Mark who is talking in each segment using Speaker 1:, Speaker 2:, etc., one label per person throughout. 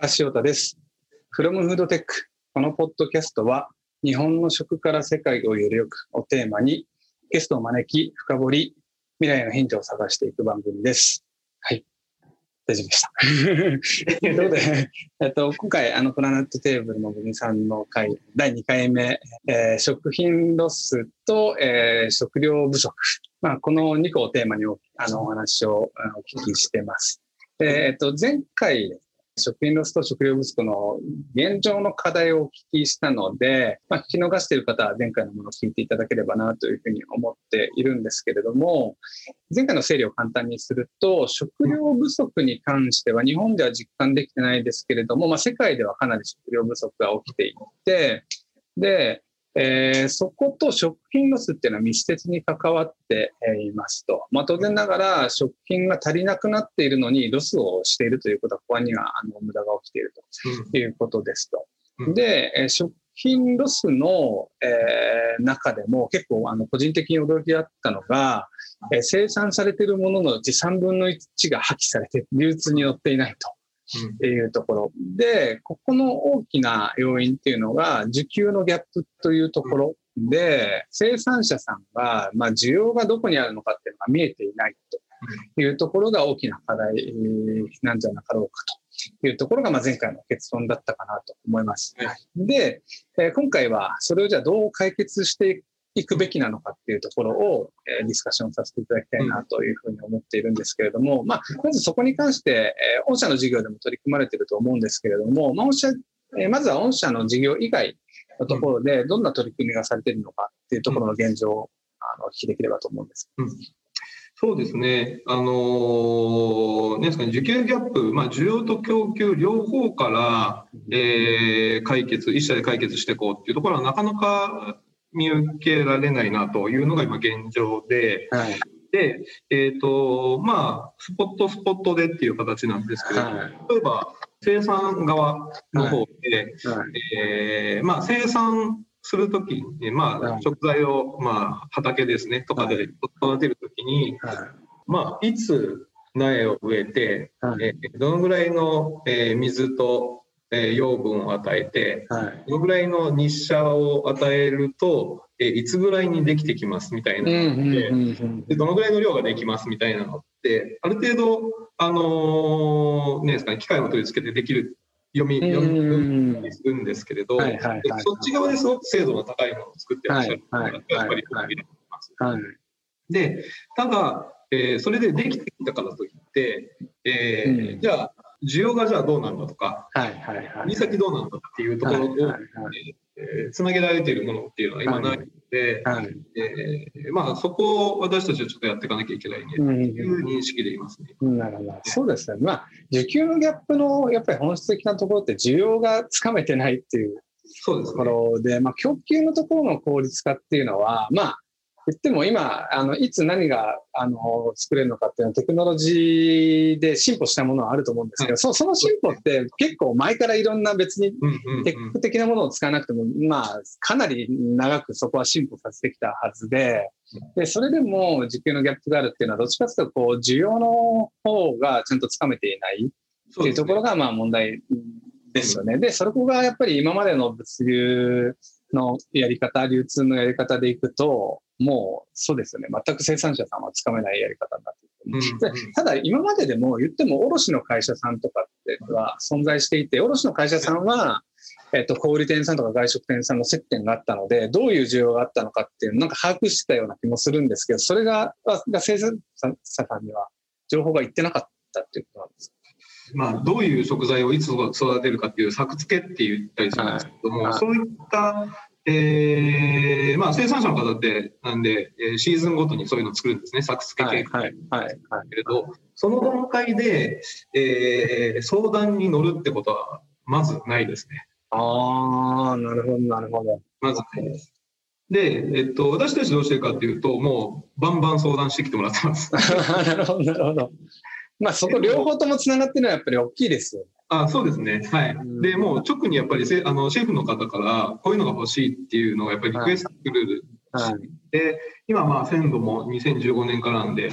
Speaker 1: 高橋太です。from フードテック。このポッドキャストは、日本の食から世界をよりよくをテーマに、ゲストを招き、深掘り、未来のヒントを探していく番組です。はい。大丈夫でした。ということで、えっと、今回、あの、プラネットテーブルの組さんの会、第2回目、えー、食品ロスと、えー、食料不足。まあ、この2個をテーマにおあのお話をお聞きしてます。えっと、前回食品ロスと食料不足の現状の課題をお聞きしたので、まあ、聞き逃している方は前回のものを聞いていただければなというふうに思っているんですけれども、前回の整理を簡単にすると、食料不足に関しては日本では実感できてないですけれども、まあ、世界ではかなり食料不足が起きていて、で、えー、そこと食品ロスっていうのは密接に関わっていますと。まあ、当然ながら食品が足りなくなっているのにロスをしているということは、ここにはあの無駄が起きているということですと。うん、で、食品ロスの、えー、中でも結構あの個人的に驚きだったのが、えー、生産されているもののうち3分の1が破棄されて流通に乗っていないと。っていうところ。で、ここの大きな要因っていうのが、需給のギャップというところで、生産者さんが、まあ、需要がどこにあるのかっていうのが見えていないというところが大きな課題なんじゃなかろうかというところが、まあ、前回の結論だったかなと思います。で、今回はそれをじゃあどう解決していくべきなのかっていうところを、えー、ディスカッションさせていただきたいなというふうに思っているんですけれども、まあ、まずそこに関して、えー、御社の事業でも取り組まれていると思うんですけれども、まあ、御社、えー、まずは御社の事業以外のところで、どんな取り組みがされているのかっていうところの現状を、あのお聞きできればと思うんです。うん。
Speaker 2: そうですね、あのー、ですかね、需給ギャップ、まあ、需要と供給両方から、えー、解決、一社で解決していこうっていうところは、なかなか見受けられないなというのが今現状で、はい、で、えっ、ー、と、まあ、スポットスポットでっていう形なんですけれども、はい、例えば生産側の方で、はい、えー、まあ、生産するときに、まあ、食材を、まあ、畑ですね、とかで育てるときに、まあ、いつ苗を植えて、えー、どのぐらいの、えー、水とえー、養分を与えて、はい、どのぐらいの日射を与えると、えー、いつぐらいにできてきますみたいなので,、でどのぐらいの量ができますみたいなのってある程度、あのー、ねですかね、機械を取り付けてできる読み読みするんですけれど、そっち側ですごく精度の高いものを作ってらっしゃるのがやっぱり見れます。でただ、えー、それでできてきたからといって、えー、うん、じゃあ需要がじゃあどうなるのとか、はいはいはい、先どうなのかっていうところを、はいはいえー、つなげられているものっていうのは今ないので、はい。はい、えー、まあ、そこを私たちはちょっとやっていかなきゃいけないねという認識でいますね。
Speaker 1: うん、なるほど。そうですね、まあ、需給のギャップのやっぱり本質的なところって需要がつかめてないっていうところで、でね、まあ、供給のところの効率化っていうのは、まあ、言っても今、あのいつ何があの作れるのかっていうのはテクノロジーで進歩したものはあると思うんですけど、そその進歩って結構前からいろんな別にテック的なものを使わなくても、まあ、かなり長くそこは進歩させてきたはずで、でそれでも需給のギャップがあるっていうのは、どっちかというとこう需要の方がちゃんとつかめていないっていうところがまあ問題ですよね。で、そこがやっぱり今までの物流のやり方、流通のやり方でいくと、もうそうですよね、全く生産者さんはつかめないやり方になっている、う。ん、ただ、今まででも言っても、卸の会社さんとかっては存在していて、卸の会社さんは、えっと、小売店さんとか外食店さんの接点があったので、どういう需要があったのかっていうのなんか把握してたような気もするんですけど、それがが生産者さんには情報がいってなかったっていうことなんですか？
Speaker 2: まあ、どういう食材をいつ育てるかっていう作付けって言ったりするんですけども、はい、そういったえーまあ、生産者の方ってなんで、えー、シーズンごとにそういうのを作るんですね作付け計画、はいはいはい、けれどその段階で、えー、相談に乗るってことはまずないですね。
Speaker 1: ああなるほどなるほど。
Speaker 2: まずないです。で、えっと、私たちどうしてるかっていうともうバンバン相談してきてもらってます。
Speaker 1: なるほどなるほど。まあそこ両方ともつながってるのはやっぱり大きいですよね。
Speaker 2: あそうですね。はい。で、もう直にやっぱりせあのシェフの方からこういうのが欲しいっていうのがやっぱりリクエストくる、はい、で、今まあ鮮度も2015年からなんで、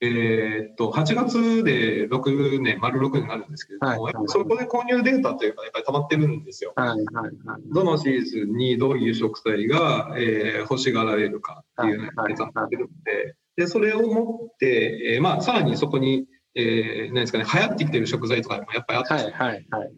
Speaker 2: えーっと、8月で6年、丸6年になるんですけれども、
Speaker 1: はい
Speaker 2: やっぱりそこで購入データというか、やっぱり溜まってるんですよ。
Speaker 1: はいはいはい。
Speaker 2: どのシーズンにどういう食材が、えー欲しがられるかっていうのがデータになってるので、で、それを持って、えーまあ、さらにそこに、えー、何ですかね、流行ってきてる食材とかもやっぱりあって、
Speaker 1: はいはいはいはい。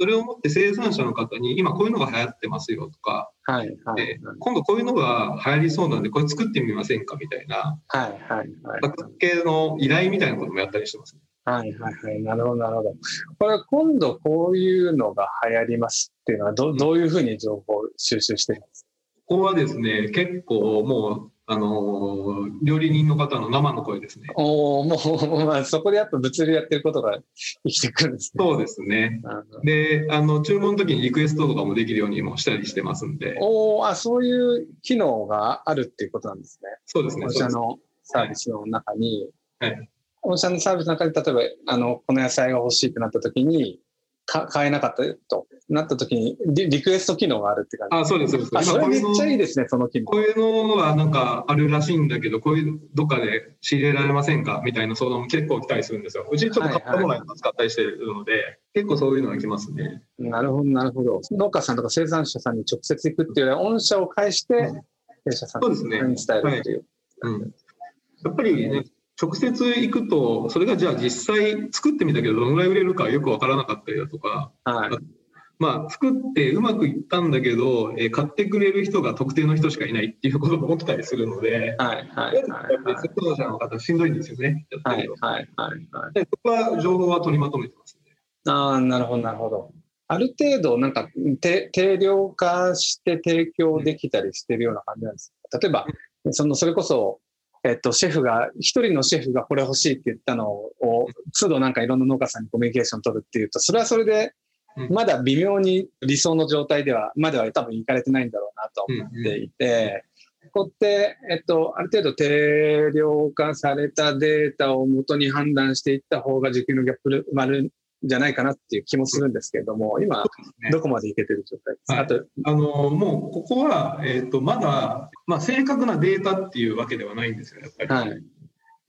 Speaker 2: それを持って生産者の方に、今こういうのが流行ってますよとか、
Speaker 1: はいはい
Speaker 2: で今度こういうのが流行りそうなんで、これ作ってみませんかみたいな、
Speaker 1: はいはいはい。
Speaker 2: 作系の依頼みたいなこともやったりしてます、ね。
Speaker 1: はいはいはい。なるほどなるほど。これ今度こういうのが流行りますっていうのはどどういうふうに情報収集してるんです
Speaker 2: ここはですね、結構もう、あのー料理人の方の生の声ですね。
Speaker 1: かおおもう、まあ、そこでやっぱ物流やってることが生きてくるんですね。
Speaker 2: そうですね。で、あの、注文の時にリクエストとかもできるようにもしたりしてますんで、
Speaker 1: おおあ、そういう機能があるっていうことなんですね。
Speaker 2: そうですね。
Speaker 1: 御社のサービスの中に、
Speaker 2: はい
Speaker 1: 御社のサービスの中で、例えば、あの、この野菜が欲しいってなった時に、か買えなかったとなった時にリ、リクエスト機能があるって感じ。
Speaker 2: あ、そうです、そうです。
Speaker 1: あ、それめっちゃいい
Speaker 2: い。
Speaker 1: ですね、その機能。
Speaker 2: こういうのはなんかあるらしいんだけど、こういうどっかで仕入れられませんか？みたいな相談も結構来たりするんですよ。うちちょっと買ったものを使ったりしてるので、結構そういうのが来ますね。
Speaker 1: なるほど、なるほど。農家さんとか生産者さんに直接行くっていうよりは、御社を介して、弊社さん
Speaker 2: そうですね
Speaker 1: に伝えるっていう。
Speaker 2: うん。やっぱりね、直接行くと、それがじゃあ実際作ってみたけど、どのぐらい売れるかよくわからなかったりだとか、
Speaker 1: はい。
Speaker 2: まあ、作ってうまくいったんだけど、えー買ってくれる人が特定の人しかいないっていうことも起きたりするので、
Speaker 1: はい、はい、はい
Speaker 2: ぱり生産者の方しんどいんですよね、やってると。、
Speaker 1: はいはい、はい。はい
Speaker 2: でそこは情報は取りまとめてますね。
Speaker 1: ああ、なるほど、なるほど。ある程度、なんか、て定量化して提供できたりしてるような感じなんです。例えば、その、それこそ、えっと、シェフが、一人のシェフがこれ欲しいって言ったのを、都度なんかいろんな農家さんにコミュニケーション取るっていうと、それはそれで、
Speaker 2: うん。
Speaker 1: まだ微妙に理想の状態では、までは多分いかれてないんだろうなと思っていて、ここって、えっと、ある程度定量化されたデータを元に判断していった方が需給のギャップ埋まるんじゃないかなっていう気もするんですけれども、今、
Speaker 2: ね。
Speaker 1: どこまでいけてる状態ですか、
Speaker 2: はい。
Speaker 1: あと、
Speaker 2: あのもうここは、えー、とまだ、まあ、正確なデータっていうわけではないんですよ、やっぱり。
Speaker 1: はい。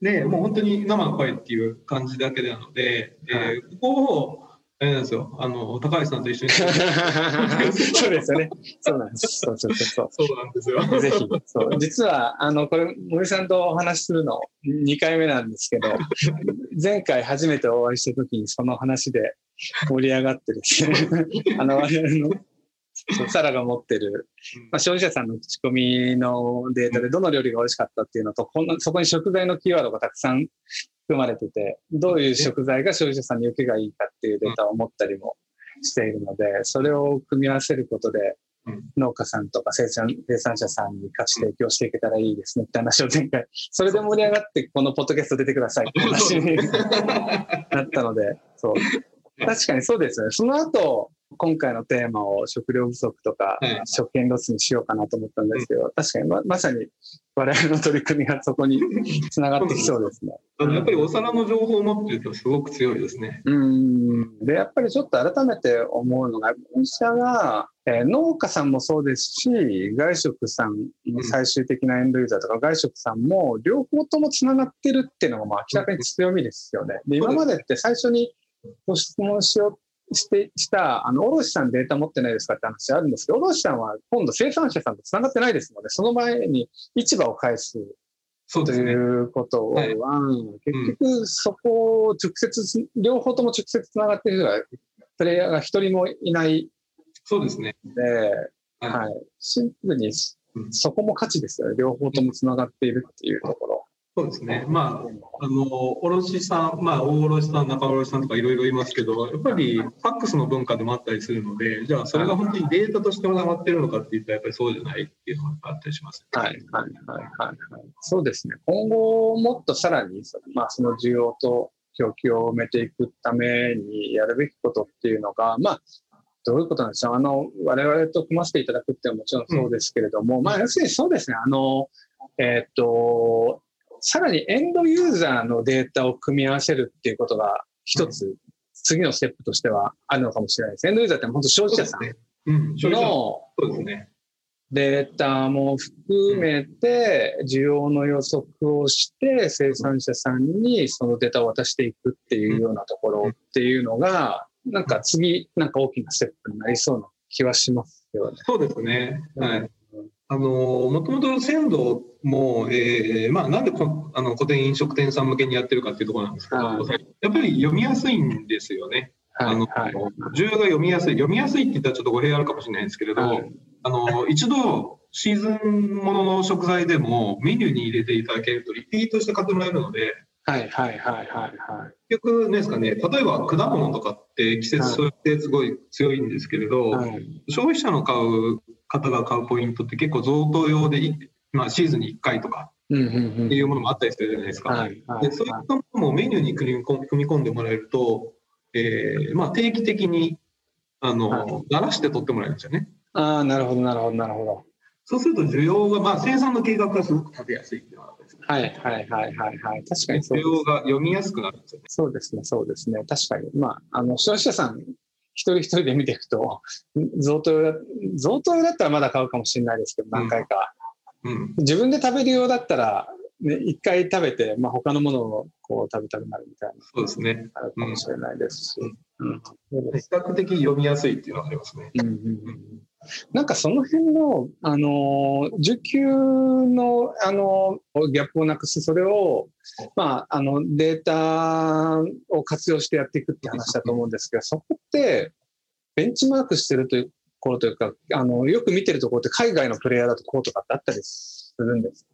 Speaker 2: で、もう本当に生の声っていう感じだけなので、
Speaker 1: は
Speaker 2: えーここを、あれなんですよ、あの高橋さんと一緒に。
Speaker 1: そうですよね。そうなんです。そうそうそう
Speaker 2: そうなんですよ。
Speaker 1: ぜひ。そう実は、あの、これ、森さんとお話しするの2回目なんですけど、前回初めてお会いした時にその話で盛り上がってですね、あの、我々の、サラが持ってる、まあ、消費者さんの口コミのデータでどの料理が美味しかったっていうのと、こんなそこに食材のキーワードがたくさん含まれてて、どういう食材が消費者さんに受けがいいかっていうデータを持ったりもしているので、それを組み合わせることで
Speaker 2: うん、
Speaker 1: 農家さんとか生産生産者さんに価値提供していけたらいいですねって話を前回、それで盛り上がって、このポッドキャスト出てくださいって話になったので、そう。確かにそうですよね。その後、今回のテーマを食料不足とか
Speaker 2: はい
Speaker 1: 食品ロスにしようかなと思ったんですけど、確かにままさに我々の取り組みがそこに つながってきそうですね。
Speaker 2: あのやっぱりお皿の情報を持ってるとすごく強いですね。
Speaker 1: うんでやっぱりちょっと改めて思うのが、御社が、えー農家さんもそうですし、外食さんの最終的なエンドユーザーとか、外食さんも両方ともつながってるっていうのがまあ明らかに強みですよね。で今までって最初にご質問しようしてした、あの、卸さんデータ持ってないですかって話あるんですけど、卸さんは今度生産者さんとつながってないですので、その前に市場を返すとい
Speaker 2: そうですね。
Speaker 1: うことは、
Speaker 2: はい
Speaker 1: 結局そこを直接、両方とも直接つながっている人が、プレイヤーが一人もいない
Speaker 2: そうですね。
Speaker 1: ので、
Speaker 2: はい
Speaker 1: はい、シンプルに
Speaker 2: うん
Speaker 1: そこも価値ですよね。両方ともつながっているっていうところ。
Speaker 2: そうですね。まあ、あの、卸さん、まあ、大卸さん、中卸さんとかいろいろいますけど、やっぱりファックスの文化でもあったりするので、じゃあそれが本当にデータとしてつながってるのかって言ったら、やっぱりそうじゃないっていうのがあったりします。
Speaker 1: はい、はい、はい、はい。はいそうですね。今後もっとさらに、まあ、その需要と供給を埋めていくためにやるべきことっていうのが、まあ、どういうことなんでしょう。あの、我々と組ませていただくっていうのはもちろんそうですけれども、まあ、要するにそうですね。あの、えーっと、さらにエンドユーザーのデータを組み合わせるっていうことが一つ、次のステップとしてはあるのかもしれないです。エンドユーザーって本当消費者さんの
Speaker 2: そうですね。
Speaker 1: データも含めて需要の予測をして生産者さんにそのデータを渡していくっていうようなところっていうのがなんか次なんか大きなステップになりそうな気はしますよね。
Speaker 2: そうですね。はい。あのもともと鮮度も、えーまあ、なんでこあの古典飲食店さん向けにやってるかっていうところなんですけど、はい、やっぱり読みやすいんですよね。あの、はい、が読みやすい。読みやすいって言ったらちょっと語弊あるかもしれないんですけれど、はい、あの、一度シーズンものの食材でもメニューに入れていただけるとリピートして買ってもらえるので、
Speaker 1: はいはいはいはいはい。
Speaker 2: 結局ですかね、例えば果物とかって季節ってすごい強いんですけれど、はい、消費者の買う方が買うポイントって結構贈答用で、まあ、シーズンに1回とかっていうものもあったりするじゃないですか。でそういったものもメニューに組み込んでもらえると、えーまあ、定期的にあの、はい、鳴らして取ってもらえるんですよね。
Speaker 1: ああ、なるほど、なるほど、なるほど。
Speaker 2: そうすると需要が、まあ、生産の計画がすごく立てやすいっていうのは
Speaker 1: ですね。はいはいはいはいはい。確かに
Speaker 2: そう需要が読みやすくなるんですよね。
Speaker 1: そうですね、そうですね。確かに。まあ、あの、消費者さん、一人一人で見ていくと、贈答用だ、贈答用だったらまだ買うかもしれないですけど、何回か。うん、うん、自分で食べるようだったら、ね、一回食べて、まあ、他のものをこう食べたくなるみたいな。
Speaker 2: そうですね。
Speaker 1: あるかもしれないですし。うん、
Speaker 2: うん、比較的読みやすいっていうのがありますね。うんうんうん
Speaker 1: なんかその辺の、あの、受給の、あの、ギャップをなくす、それを、まあ、あの、データを活用してやっていくって話だと思うんですけど、そこって、ベンチマークしてるというところというか、あの、よく見てるところって海外のプレイヤーだとこうとかってあったりするんです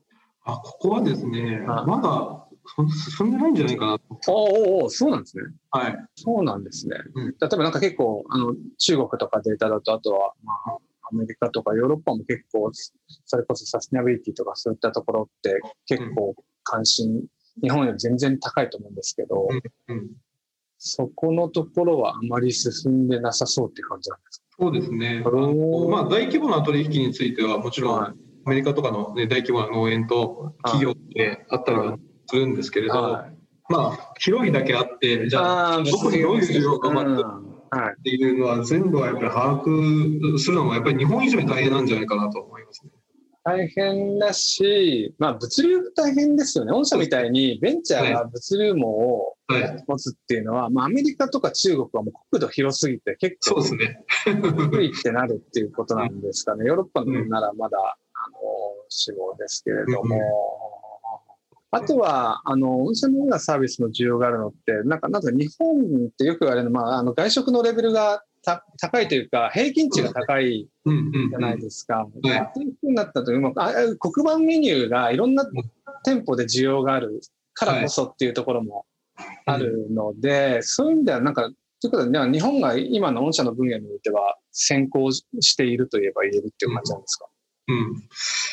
Speaker 2: あ、ここはですね、まだ進んでないんじゃないかな
Speaker 1: おおそうなんですね。
Speaker 2: はい。
Speaker 1: そうなんですね。うん、例えばなんか結構、あの、中国とかデータだと、あとは、まあ、アメリカとかヨーロッパも結構、それこそサステナビリティとかそういったところって結構関心、うん、日本より全然高いと思うんですけど、うん、そこのところはあまり進んでなさそうって感じなんですか？
Speaker 2: そうですね。まあ、大規模な取引についてはもちろん、はい、アメリカとかの、ね、大規模な農園と企業であったりはするんですけれど、はい、まあ、広いだけあって、じゃあ、どこにどういう需要が待ってっていうのは、全部はやっぱり把握するのも、やっぱり日本以上に大変なんじゃないかなと思いますね。
Speaker 1: 大変だし、まあ、物流大変ですよね。御社みたいにベンチャーが物流網を持つっていうのは、はい、まあ、アメリカとか中国はもう国土広すぎて結構、
Speaker 2: そうですね。
Speaker 1: 低いってなるっていうことなんですかね。ヨーロッパならまだ、あの、死亡ですけれども、あとは、あの、御社のようなサービスの需要があるのって、なんか、なんか日本ってよく言われるのは、まあ、あの外食のレベルが高いというか、平均値が高いじゃないですか。というふうになったとき、あ黒板メニューがいろんな店舗で需要があるからこそっていうところもあるので、そういう意味では、なんか、ということで、日本が今の御社の分野においては先行しているといえば言えるっていう感じなんですか、
Speaker 2: うん、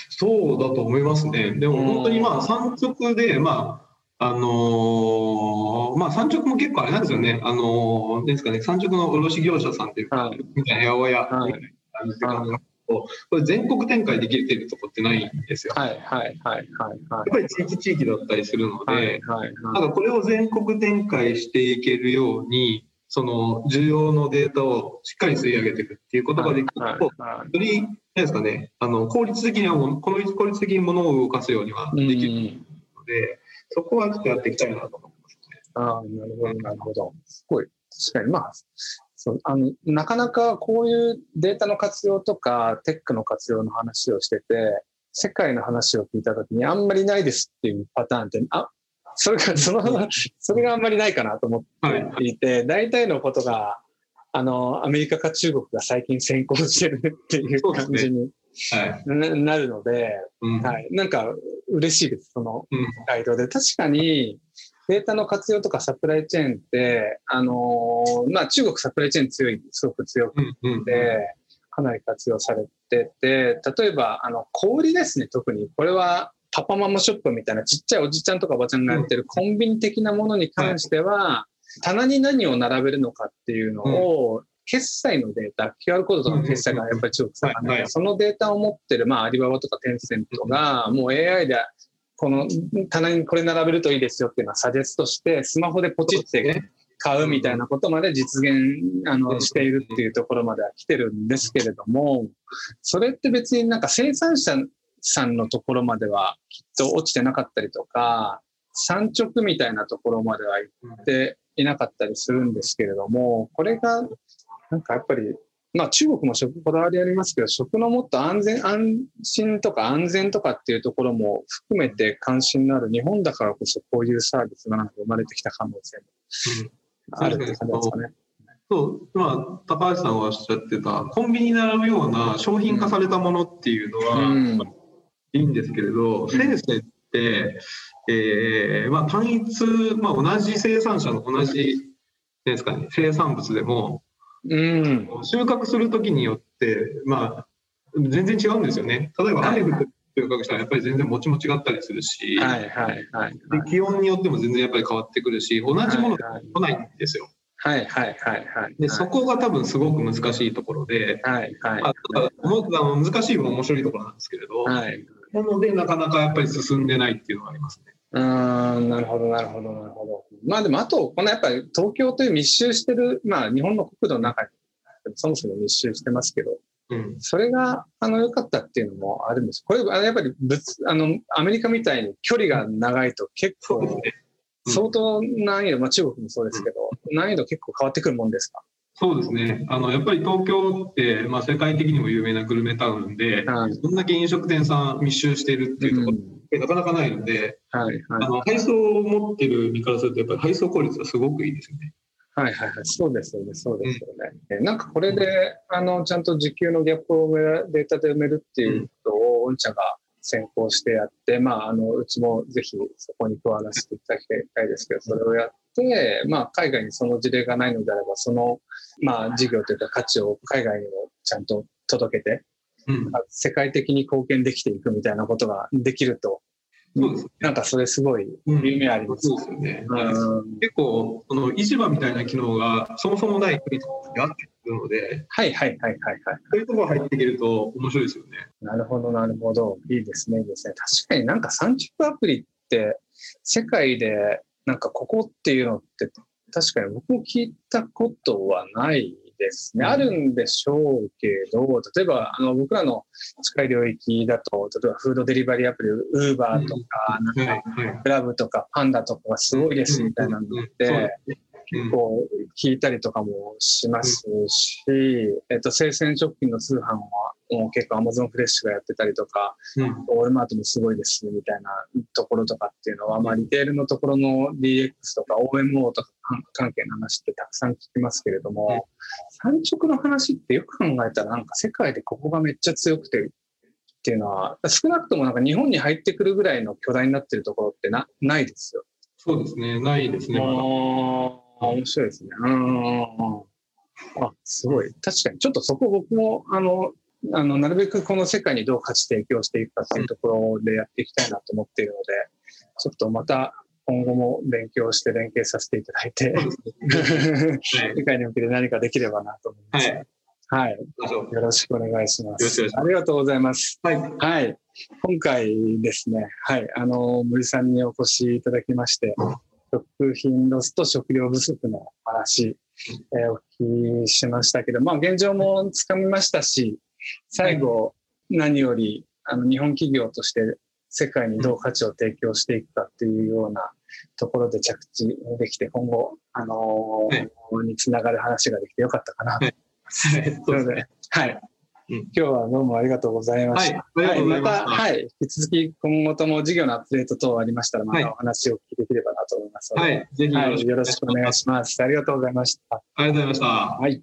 Speaker 2: そうだと思いますね。でも本当にまあ産直で、まあ、あのー、まあ産直も結構あれなんですよね。あのー、ですかね、産直の卸業者さんっていうか、みたいな八百屋みたいな感じで考えこれ全国展開できてるとこってないんですよ。
Speaker 1: はいはいはいはい、はい。やっ
Speaker 2: ぱり地域地域だったりするので、はいはい、はい、これを全国展開していけるように、その重要のデータをしっかり吸い上げていくっていうことができると、よりですかね、あの効率的にはも、効率的にものを動かすようにはできるので、そこはちょっとやっていきたいなと思いますね。
Speaker 1: ああ、なるほど、なるほど。すごい。確かに、まあ、そうあのなかなかこういうデータの活用とか、テックの活用の話をしてて、世界の話を聞いたときに、あんまりないですっていうパターンって、あそれが、その、それがあんまりないかなと思っていて、大体のことが、あの、アメリカか中国が最近先行してるっていう感じに、なるので、はい、なんか嬉しいです、そのガイドで。確かに、データの活用とかサプライチェーンって、あのー、まあ中国サプライチェーン強い、すごく強くて、かなり活用されてて、例えば、あの、小売りですね、特に。これは、パパママショップみたいなちっちゃいおじちゃんとかおばちゃんがやってるコンビニ的なものに関しては、棚に何を並べるのかっていうのを、決済のデータ、QR コードとかの決済がやっぱり中国さんで、そのデータを持ってる、まあ、アリババとかテンセントが、もう AI で、この棚にこれ並べるといいですよっていうのはサジェストして、スマホでポチって買うみたいなことまで実現あのしているっていうところまでは来てるんですけれども、それって別になんか生産者さんのところまではきっと落ちてなかったりとか、産直みたいなところまでは行っていなかったりするんですけれども、これがなんかやっぱりまあ中国も食こだわりありますけど、食のもっと安全、安心とか安全とかっていうところも含めて関心のある日本だからこそこういうサービスが生まれてきた可能性もあるって感じですかね。
Speaker 2: そう、今、高橋さんがおっしゃってた、コンビニに並ぶような商品化されたものっていうのは、いいんですけれど、先生って、えーまあ、単一、まあ、同じ生産者の同じですかね、生産物でも、うん、収穫するときによって、まあ、全然違うんですよね。例えば、雨降って収穫したらやっぱり全然もちも違ったりするし、はいはいはい、で気温によっても全然やっぱり変わってくるし、同じものが来ないんですよ。
Speaker 1: はいはいはいはい。
Speaker 2: で、そこが多分すごく難しいところで、はいはい。あの難しいも面白いところなんですけれど、はい。なので、なかなかやっぱり進んでないっていうのがありますね。
Speaker 1: うん、なるほど、なるほど、なるほど。まあでも、あと、このやっぱり東京という密集してる、まあ日本の国土の中に、そもそも密集してますけど、うん、それが、あの、良かったっていうのもあるんです。これ、やっぱり物、あの、アメリカみたいに距離が長いと結構、相当難易度、まあ中国もそうですけど、難易度結構変わってくるもんですか？
Speaker 2: そうですね。あの、やっぱり東京って、まあ世界的にも有名なグルメタウンで、はい、そんだけ飲食店さん密集しているっていうところ、うんなかなかないので、はいはい、あの配送を持ってる身からすると、やっぱり配送効率がすごくいいですよね。
Speaker 1: はいはいはい、そうですよね、そうですよね。うん、なんかこれで、あの、ちゃんと時給のギャップをデータで埋めるっていうことを、御社が先行してやって、まあ、あの、うちもぜひそこに加わらせていただきたいですけど、それをやって、まあ、海外にその事例がないのであれば、その、まあ、事業というか価値を海外にもちゃんと届けて、うん、世界的に貢献できていくみたいなことができると、そうですね、なんかそれすごい夢あります、
Speaker 2: うん、そうですよね。うん、結構、その市場みたいな機能がそもそもない国とあってくるので、
Speaker 1: はいはいはいはいはい。
Speaker 2: そういうところ入っていけると面白いですよね。
Speaker 1: なるほどなるほど。いいですね、いいですね。確かになんか産直アプリって世界でなんかここっていうのって確かに僕も聞いたことはないですね、あるんでしょうけど、例えばあの僕らの近い領域だと、例えばフードデリバリーアプリ、ウーバーとか、なんか、クラブとかパンダとかがすごいですみたいなのって、結構聞いたりとかもしますし、えっと、生鮮食品の通販はもう結構アマゾンフレッシュがやってたりとか、うん、オールマートもすごいですみたいなところとかっていうのは、まあ、リテールのところの DX とか OMO とか関係の話ってたくさん聞きますけれども、産直の話ってよく考えたらなんか世界でここがめっちゃ強くてっていうのは、少なくともなんか日本に入ってくるぐらいの巨大になってるところってなないですよ。
Speaker 2: そうですね、ないですね。
Speaker 1: 面白いですね。うん。あ、すごい。確かに。ちょっとそこ僕も、あの、あの、なるべくこの世界にどう価値提供していくかっていうところでやっていきたいなと思っているので、ちょっとまた今後も勉強して連携させていただいて、世界に向けて何かできればなと思います。はいはい。よろしくお願いします。ありがとうございます。はい。はい。今回ですね、はい。あの、森さんにお越しいただきまして、食品ロスと食料不足の話、えー、お聞きしましたけど、まあ現状もつかみましたし、最後、何よりあの日本企業として世界にどう価値を提供していくかっていうようなところで着地できて、今後、あのー、につながる話ができてよかったかなと思います。はい、で、はい。今日はどうもありがとうございました。はい、また、はい、引き続き今後とも事業のアップデート等ありましたら、またお話を聞きできればなと思いますので、はい、ぜひよろしくお願いします。ありがとうございました。
Speaker 2: ありがとうございました。はい。